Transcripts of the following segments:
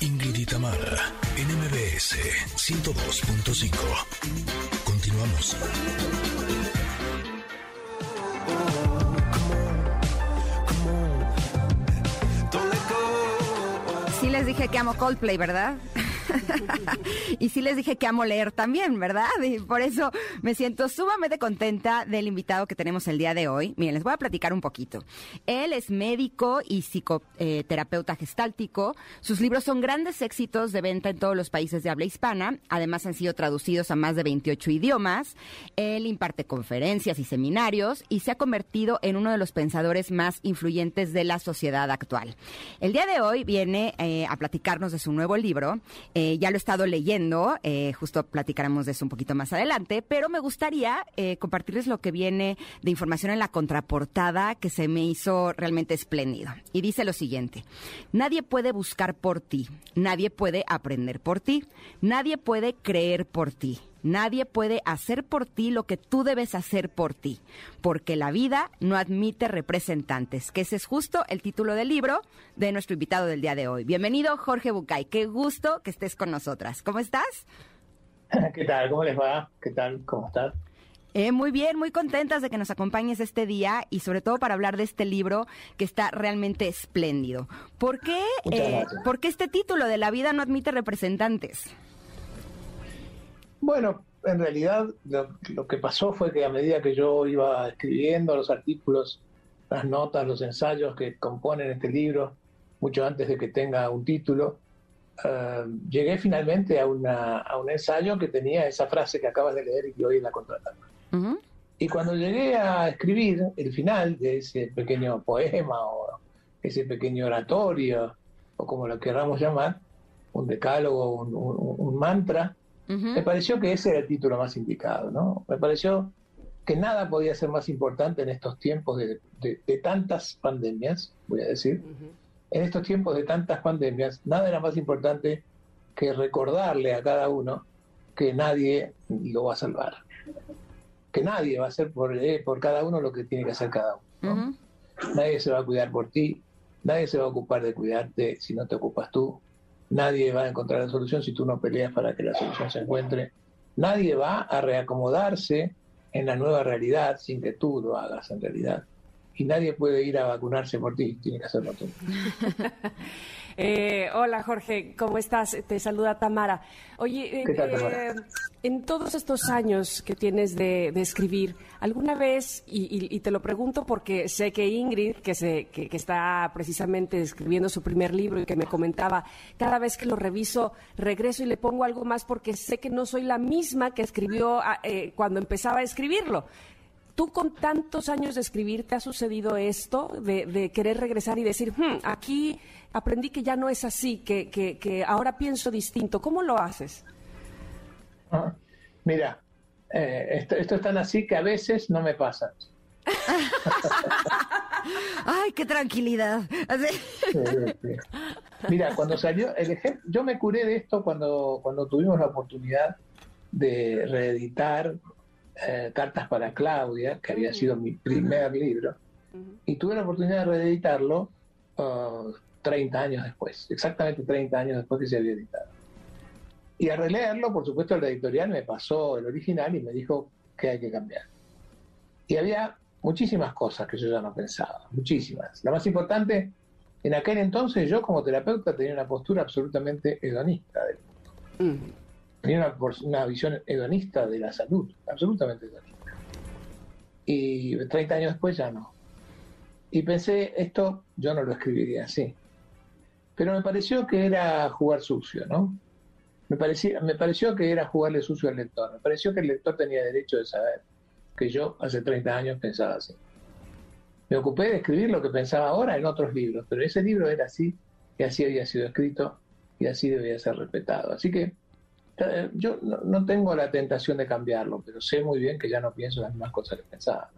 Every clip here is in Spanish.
Ingrid y Tamara, NMBS 102.5. Continuamos. Sí les dije que amo Coldplay, ¿verdad? y sí les dije que amo leer también, ¿verdad? Por eso me siento sumamente contenta del invitado que tenemos el día de hoy. Miren, les voy a platicar un poquito. Él es médico y psicoterapeuta gestáltico. Sus libros son grandes éxitos de venta en todos los países de habla hispana. Además han sido traducidos a más de 28 idiomas. Él imparte conferencias y seminarios y se ha convertido en uno de los pensadores más influyentes de la sociedad actual. El día de hoy viene eh, a platicarnos de su nuevo libro. Eh, ya lo he estado leyendo, eh, justo platicaremos de eso un poquito más adelante, pero me gustaría eh, compartirles lo que viene de información en la contraportada que se me hizo realmente espléndido. Y dice lo siguiente, nadie puede buscar por ti, nadie puede aprender por ti, nadie puede creer por ti. Nadie puede hacer por ti lo que tú debes hacer por ti, porque la vida no admite representantes, que ese es justo el título del libro de nuestro invitado del día de hoy. Bienvenido, Jorge Bucay. Qué gusto que estés con nosotras. ¿Cómo estás? ¿Qué tal? ¿Cómo les va? ¿Qué tal? ¿Cómo estás? Eh, muy bien, muy contentas de que nos acompañes este día y sobre todo para hablar de este libro que está realmente espléndido. ¿Por qué, eh, ¿por qué este título de La vida no admite representantes? Bueno, en realidad lo, que pasó fue que a medida que yo iba escribiendo los artículos, las notas, los ensayos que componen este libro, mucho antes de que tenga un título, eh, llegué finalmente a, una, a un ensayo que tenía esa frase que acabas de leer y que hoy la contratamos. Y cuando llegué a escribir el final de ese pequeño poema o ese pequeño oratorio, o como lo queramos llamar, un decálogo, un mantra, me pareció que ese era el título más indicado, ¿no? Me pareció que nada podía ser más importante en estos tiempos de, tantas pandemias, voy a decir, en estos tiempos de tantas pandemias, nada era más importante que recordarle a cada uno que nadie lo va a salvar, que nadie va a hacer por, eh, por cada uno lo que tiene que hacer cada uno. Nadie se va a cuidar por ti, nadie se va a ocupar de cuidarte si no te ocupas tú, Nadie va a encontrar la solución si tú no peleas para que la solución se encuentre. Nadie va a reacomodarse en la nueva realidad sin que tú lo hagas en realidad. Y nadie puede ir a vacunarse por ti, tiene que hacerlo tú. Eh, hola Jorge, ¿cómo estás? Te saluda Tamara. Oye, eh, eh, en todos estos años que tienes de, escribir, ¿alguna vez, y, te lo pregunto porque sé que Ingrid, que, se, que, está precisamente escribiendo su primer libro y que me comentaba, cada vez que lo reviso, regreso y le pongo algo más porque sé que no soy la misma que escribió ah, cuando empezaba a escribirlo. ¿Tú con tantos años de escribir te ha sucedido esto de, querer regresar y decir, hmm, aquí aprendí que ya no es así, que, que, ahora pienso distinto? ¿Cómo lo haces? Ah, mira, eh, esto, esto, es tan así que a veces no me pasa. Ay, qué tranquilidad. Mira, cuando salió el ejemplo, yo me curé de esto cuando, cuando tuvimos la oportunidad de reeditar eh, Cartas para Claudia, que había sido mi primer libro, y tuve la oportunidad de reeditarlo 30 uh, años después, exactamente 30 años después que se había editado. Y al releerlo, por supuesto, el editorial me pasó el original y me dijo que hay que cambiar. Y había muchísimas cosas que yo ya no pensaba, muchísimas. La más importante, en aquel entonces yo como terapeuta tenía una postura absolutamente hedonista del mundo tenía una, visión hedonista de la salud, absolutamente hedonista. Y 30 años después ya no. Y pensé, esto yo no lo escribiría así. Pero me pareció que era jugar sucio, ¿no? Me, parecía, me pareció que era jugarle sucio al lector. Me pareció que el lector tenía derecho de saber que yo hace 30 años pensaba así. Me ocupé de escribir lo que pensaba ahora en otros libros, pero ese libro era así, y así había sido escrito, y así debía ser respetado. Así que yo no, tengo la tentación de cambiarlo, pero sé muy bien que ya no pienso las mismas cosas que pensaba.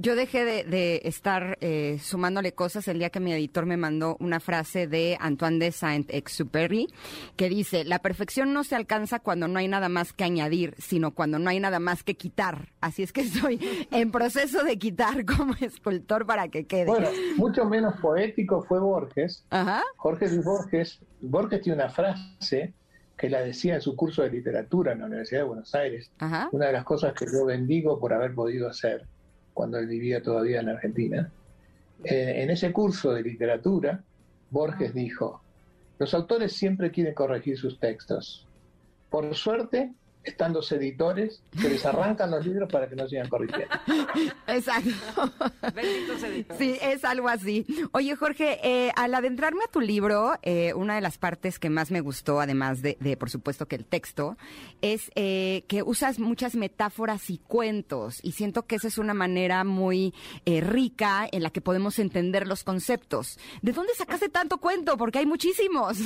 Yo dejé de, estar eh, sumándole cosas el día que mi editor me mandó una frase de Antoine de Saint-Exupéry que dice, la perfección no se alcanza cuando no hay nada más que añadir, sino cuando no hay nada más que quitar. Así es que estoy en proceso de quitar como escultor para que quede. Bueno, mucho menos poético fue Borges. Ajá. Jorge Luis Borges. Borges tiene una frase que la decía en su curso de literatura en la Universidad de Buenos Aires. Una de las cosas que yo bendigo por haber podido hacer cuando él vivía todavía en Argentina. Eh, en ese curso de literatura, Borges dijo, los autores siempre quieren corregir sus textos. Por suerte, están los editores que les arrancan los libros para que no sigan corrigiendo. Exacto. Sí, es algo así. Oye, Jorge, eh, al adentrarme a tu libro, eh, una de las partes que más me gustó, además de, por supuesto, que el texto, es eh, que usas muchas metáforas y cuentos. Y siento que esa es una manera muy rica en la que podemos entender los conceptos. ¿De dónde sacaste tanto cuento? Porque hay muchísimos.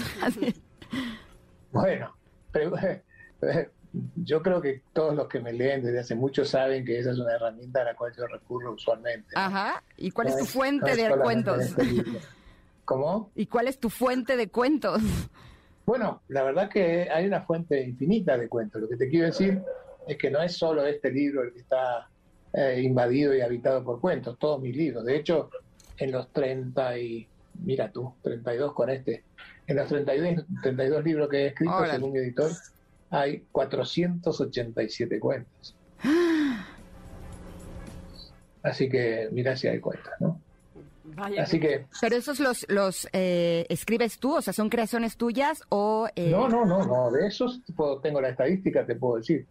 bueno, pero, yo creo que todos los que me leen desde hace mucho saben que esa es una herramienta a la cual yo recurro usualmente. Ajá. ¿Y cuál es tu fuente de cuentos? Este ¿Cómo? ¿Y cuál es tu fuente de cuentos? Bueno, la verdad que hay una fuente infinita de cuentos. Lo que te quiero decir es que no es solo este libro el que está eh, invadido y habitado por cuentos, todos mis libros. De hecho, en los 30 y, mira tú, 32 con este, en los 32, 32 libros que he escrito según mi editor, hay 487 cuentas. Así que mira si hay cuentas, ¿no? Así que... Pero esos los, los eh, escribes tú, o sea, son creaciones tuyas o... Eh, no, no, no, no, de esos tengo la estadística, te puedo decir.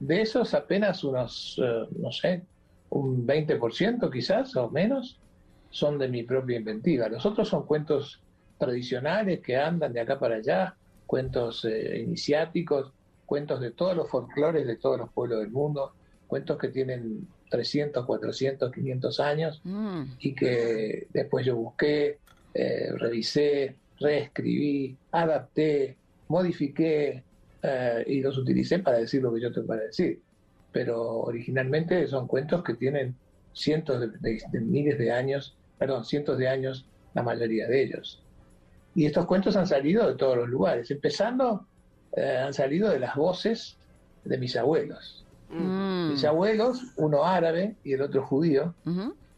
De esos apenas unos, eh, no sé, un 20% quizás o menos son de mi propia inventiva. Los otros son cuentos tradicionales que andan de acá para allá, cuentos iniciáticos, cuentos de todos los folclores de todos los pueblos del mundo, cuentos que tienen 300, 400, 500 años mm. y que después yo busqué, eh, revisé, reescribí, adapté, modifiqué eh, y los utilicé para decir lo que yo tengo para decir. Pero originalmente son cuentos que tienen cientos de miles de años, perdón, cientos de años la mayoría de ellos. Y estos cuentos han salido de todos los lugares, empezando eh, han salido de las voces de mis abuelos. Mm. Mis abuelos, uno árabe y el otro judío,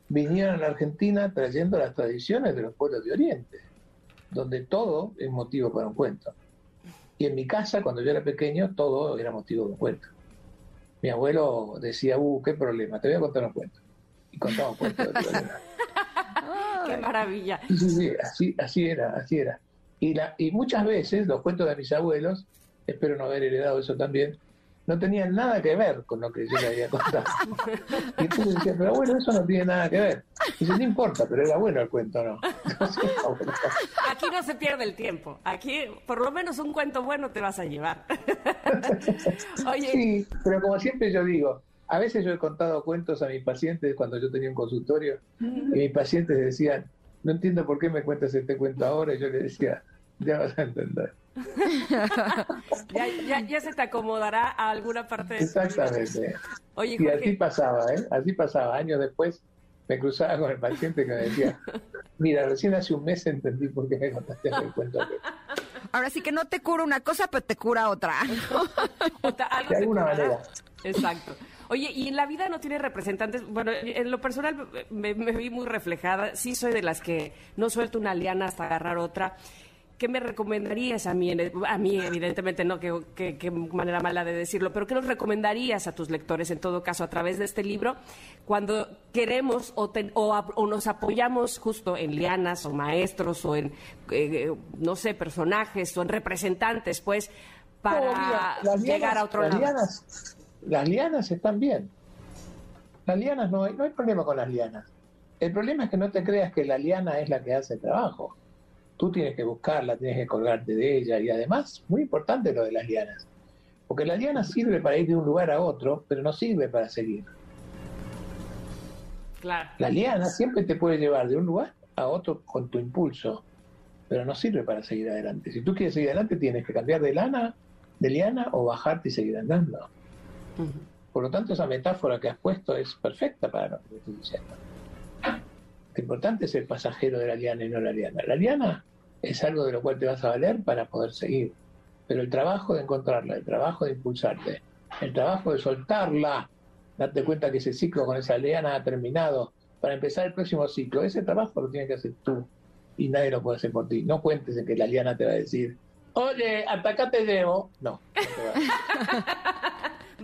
vinieron a la Argentina trayendo las tradiciones de los pueblos de Oriente, donde todo es motivo para un cuento. Y en mi casa, cuando yo era pequeño, todo era motivo de un cuento. Mi abuelo decía, uh, qué problema, te voy a contar un cuento. Y contaba un cuento de ¡Qué maravilla! Sí, sí, sí, así, así era, así era. Y, la, y muchas veces los cuentos de mis abuelos espero no haber heredado eso también, no tenían nada que ver con lo que yo le había contado. Y tú decías, pero bueno, eso no tiene nada que ver. Y dice, no importa, pero era bueno el cuento, ¿no? Aquí no se pierde el tiempo. Aquí, por lo menos, un cuento bueno te vas a llevar. Oye. Sí, pero como siempre yo digo, a veces yo he contado cuentos a mis pacientes cuando yo tenía un consultorio y mis pacientes decían, no entiendo por qué me cuentas este cuento ahora. Y yo les decía, ya vas a entender. ya, se te acomodará a alguna parte de Exactamente. Oye, y así pasaba, ¿eh? Así pasaba. Años después me cruzaba con el paciente que me decía, mira, recién hace un mes entendí por qué me contaste el cuento. Ahora sí que no te cura una cosa, pero te cura otra. de alguna manera. Exacto. Oye, y en la vida no tiene representantes. Bueno, en lo personal me, me, vi muy reflejada. Sí, soy de las que no suelto una liana hasta agarrar otra. ¿Qué me recomendarías a mí? A mí, evidentemente, no, qué manera mala de decirlo, pero ¿qué nos recomendarías a tus lectores, en todo caso, a través de este libro, cuando queremos o, o, nos apoyamos justo en lianas o maestros o en, eh, no sé, personajes o en representantes, pues, para llegar a otro las lado? Lianas, las lianas están bien. Las lianas no hay, no hay problema con las lianas. El problema es que no te creas que la liana es la que hace el trabajo tú tienes que buscarla, tienes que colgarte de ella y además, muy importante lo de las lianas, porque la liana sirve para ir de un lugar a otro, pero no sirve para seguir. Claro. La liana siempre te puede llevar de un lugar a otro con tu impulso, pero no sirve para seguir adelante. Si tú quieres seguir adelante, tienes que cambiar de lana, de liana o bajarte y seguir andando. Por lo tanto, esa metáfora que has puesto es perfecta para lo que estoy diciendo. Lo importante es el pasajero de la liana y no la liana. La liana es algo de lo cual te vas a valer para poder seguir. Pero el trabajo de encontrarla, el trabajo de impulsarte, el trabajo de soltarla, darte cuenta que ese ciclo con esa liana ha terminado, para empezar el próximo ciclo, ese trabajo lo tienes que hacer tú y nadie lo puede hacer por ti. No cuentes en que la liana te va a decir, oye, hasta acá te llevo. No.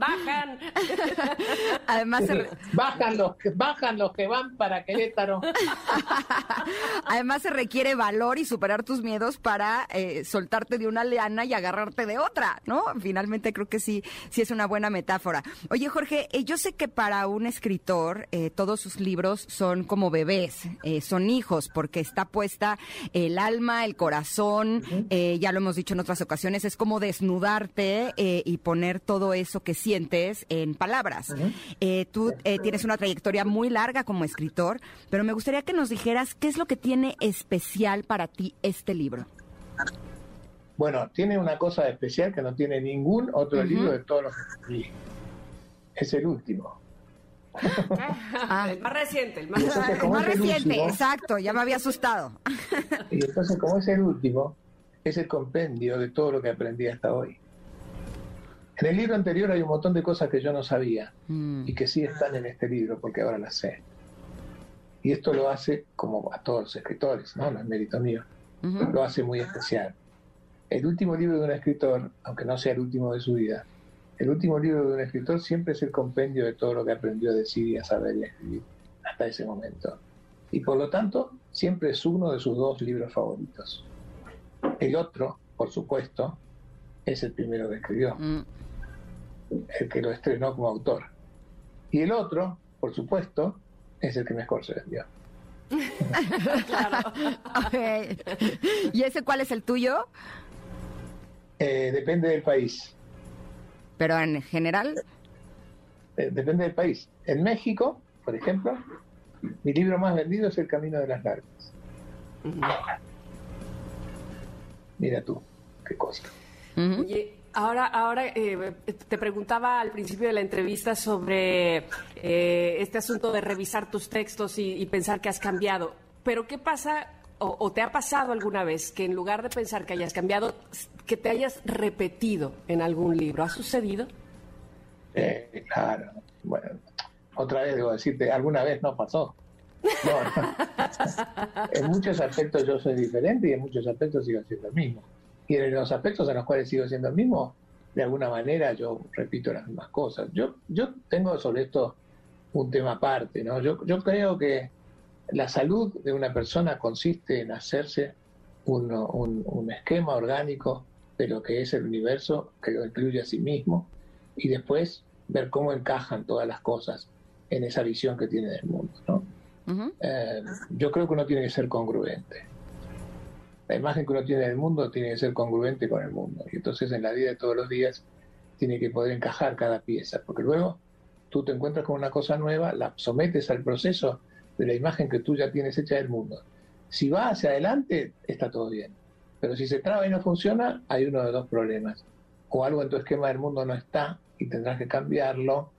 Bajan. Además, bajan los que bajan los que van para Querétaro. Además se requiere valor y superar tus miedos para eh, soltarte de una liana y agarrarte de otra, ¿no? Finalmente creo que sí, sí es una buena metáfora. Oye, Jorge, eh, yo sé que para un escritor eh, todos sus libros son como bebés, son hijos, porque está puesta el alma, el corazón, ya lo hemos dicho en otras ocasiones, es como desnudarte y poner todo eso que sientes en palabras. tú tienes una trayectoria muy larga como escritor, pero me gustaría que nos dijeras qué es lo que tiene especial para ti este libro. Bueno, tiene una cosa especial que no tiene ningún otro libro de todos los que escribí. Es el último. Ah, el más reciente, el más, reciente, exacto, ya me había asustado. y entonces, como es el último, es el compendio de todo lo que aprendí hasta hoy. En el libro anterior hay un montón de cosas que yo no sabía mm. y que sí están en este libro porque ahora las sé. Y esto lo hace, como a todos los escritores, no, no es mérito mío, lo hace muy especial. El último libro de un escritor, aunque no sea el último de su vida, el último libro de un escritor siempre es el compendio de todo lo que aprendió a decir y a saber y a escribir hasta ese momento. Y por lo tanto, siempre es uno de sus dos libros favoritos. El otro, por supuesto, es el primero que escribió, mm. El que lo estrenó como autor. Y el otro, por supuesto, es el que mejor se vendió. claro. ¿Y ese cuál es el tuyo? Eh, depende del país. ¿Pero en general? Eh, depende del país. En México, por ejemplo, mi libro más vendido es El Camino de las Lágrimas. Mira tú, qué cosa. Ahora, ahora eh, te preguntaba al principio de la entrevista sobre eh, este asunto de revisar tus textos y, pensar que has cambiado. Pero ¿qué pasa o, te ha pasado alguna vez que en lugar de pensar que hayas cambiado, que te hayas repetido en algún libro? ¿Ha sucedido? Eh, claro. Bueno, otra vez debo decirte, alguna vez no pasó. en muchos aspectos yo soy diferente y en muchos aspectos sigo siendo el mismo y en los aspectos en los cuales sigo siendo el mismo, de alguna manera yo repito las mismas cosas. Yo, yo tengo sobre esto un tema aparte, ¿no? Yo, yo creo que la salud de una persona consiste en hacerse un, un, esquema orgánico de lo que es el universo, que lo incluye a sí mismo, y después ver cómo encajan todas las cosas en esa visión que tiene del mundo, ¿no? Eh, yo creo que uno tiene que ser congruente la imagen que uno tiene del mundo tiene que ser congruente con el mundo. Y entonces en la vida de todos los días tiene que poder encajar cada pieza, porque luego tú te encuentras con una cosa nueva, la sometes al proceso de la imagen que tú ya tienes hecha del mundo. Si va hacia adelante, está todo bien. Pero si se traba y no funciona, hay uno de dos problemas. O algo en tu esquema del mundo no está y tendrás que cambiarlo,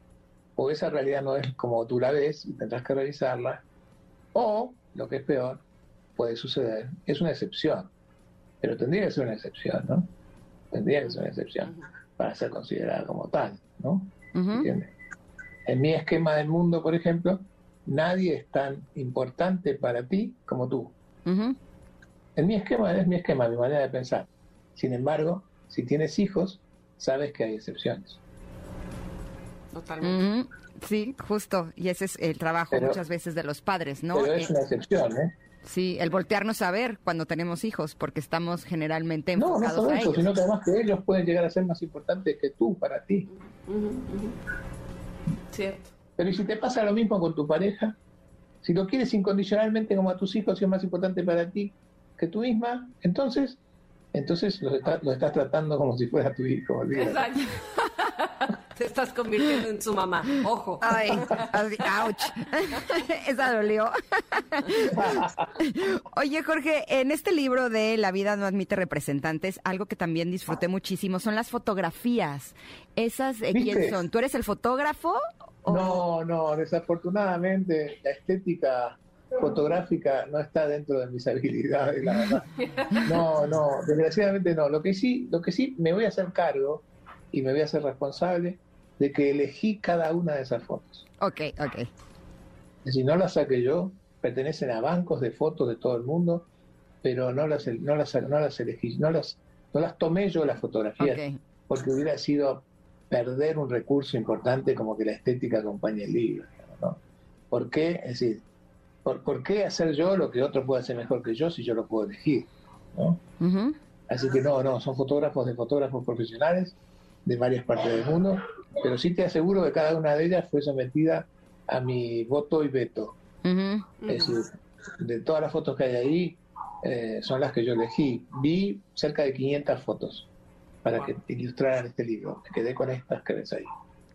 o esa realidad no es como tú la ves y tendrás que revisarla, o, lo que es peor, puede suceder, es una excepción, pero tendría que ser una excepción, ¿no? Tendría que ser una excepción para ser considerada como tal, ¿no? En mi esquema del mundo, por ejemplo, nadie es tan importante para ti como tú. En mi esquema es mi esquema, mi manera de pensar. Sin embargo, si tienes hijos, sabes que hay excepciones. Totalmente. Sí, justo. Y ese es el trabajo muchas veces de los padres, ¿no? Pero es una excepción, ¿eh? Sí, el voltearnos a ver cuando tenemos hijos, porque estamos generalmente enfocados no, no solo eso, sino que además que ellos pueden llegar a ser más importantes que tú para ti. Cierto. Pero ¿y si te pasa lo mismo con tu pareja? Si lo quieres incondicionalmente como a tus hijos y es más importante para ti que tú misma, entonces, entonces lo, estás tratando como si fuera tu hijo. Exacto. Te estás convirtiendo en su mamá. Ojo. Ay, ouch. Esa dolió. Oye, Jorge, en este libro de La vida no admite representantes, algo que también disfruté muchísimo son las fotografías. ¿Esas de quién son? ¿Tú eres el fotógrafo? No, no, desafortunadamente la estética fotográfica no está dentro de mis habilidades, la verdad. No, no, desgraciadamente no. Lo que sí, lo que sí me voy a hacer cargo y me voy a hacer responsable de que elegí cada una de esas fotos. Ok, ok. Si no las saqué yo, pertenecen a bancos de fotos de todo el mundo, pero no las, no las, no las elegí, no las, no las tomé yo las fotografías, porque hubiera sido perder un recurso importante como que la estética acompañe el libro. ¿no? ¿Por qué? Es decir, ¿por, qué hacer yo lo que otro puede hacer mejor que yo si yo lo puedo elegir? ¿no? Así que no, no, son fotógrafos de fotógrafos profesionales de varias partes del mundo, pero sí te aseguro que cada una de ellas fue sometida a mi voto y veto. Es decir, de todas las fotos que hay ahí, eh, son las que yo elegí. Vi cerca de 500 fotos para que ilustraran este libro. Me quedé con estas que ves ahí.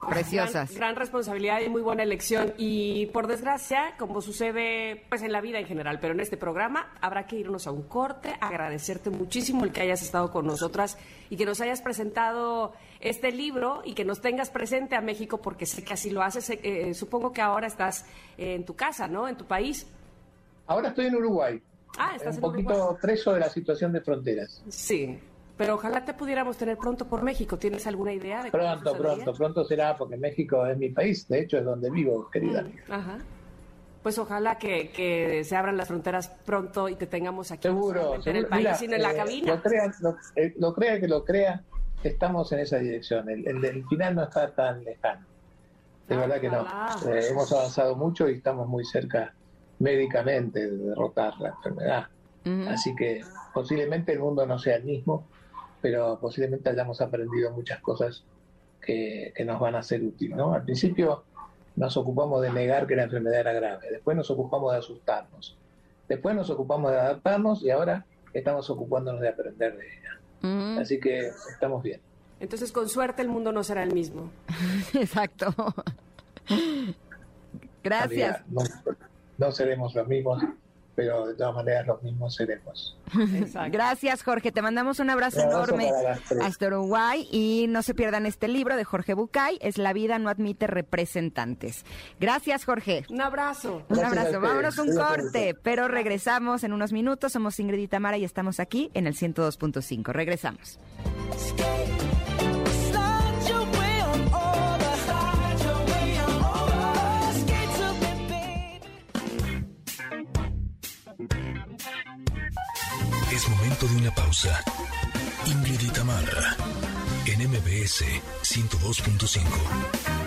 Preciosas. Gran, responsabilidad y muy buena elección. Y por desgracia, como sucede pues en la vida en general, pero en este programa habrá que irnos a un corte, agradecerte muchísimo el que hayas estado con nosotras y que nos hayas presentado este libro y que nos tengas presente a México porque sé que así lo haces. Eh, eh, supongo que ahora estás en tu casa, ¿no? En tu país. Ahora estoy en Uruguay. Ah, estás un poquito preso de la situación de fronteras. Sí. Pero ojalá te pudiéramos tener pronto por México. ¿Tienes alguna idea? De pronto, pronto, pronto será, porque México es mi país. De hecho, es donde vivo, querida mm, amiga. Ajá. Pues ojalá que, se abran las fronteras pronto y te tengamos aquí. Seguro. En el país, sino en la eh, cabina. Lo crea, eh, lo, crea que lo crea, estamos en esa dirección. El, el, final no está tan lejano. De ah, verdad que no. Eh, hemos avanzado mucho y estamos muy cerca médicamente de derrotar la enfermedad. Así que posiblemente el mundo no sea el mismo, pero posiblemente hayamos aprendido muchas cosas que, nos van a ser útiles. ¿no? Al principio nos ocupamos de negar que la enfermedad era grave, después nos ocupamos de asustarnos, después nos ocupamos de adaptarnos y ahora estamos ocupándonos de aprender de ella. Así que estamos bien. Entonces, con suerte, el mundo no será el mismo. Exacto. Gracias. no seremos los mismos pero de todas maneras los mismos seremos. Gracias, Jorge. Te mandamos un abrazo, enorme hasta Uruguay y no se pierdan este libro de Jorge Bucay, Es la vida no admite representantes. Gracias, Jorge. Un abrazo. Un abrazo. Vámonos un corte, pero regresamos en unos minutos. Somos Ingrid y Tamara y estamos aquí en el 102.5. Regresamos. Momento de una pausa. Ingrid y en MBS 102.5.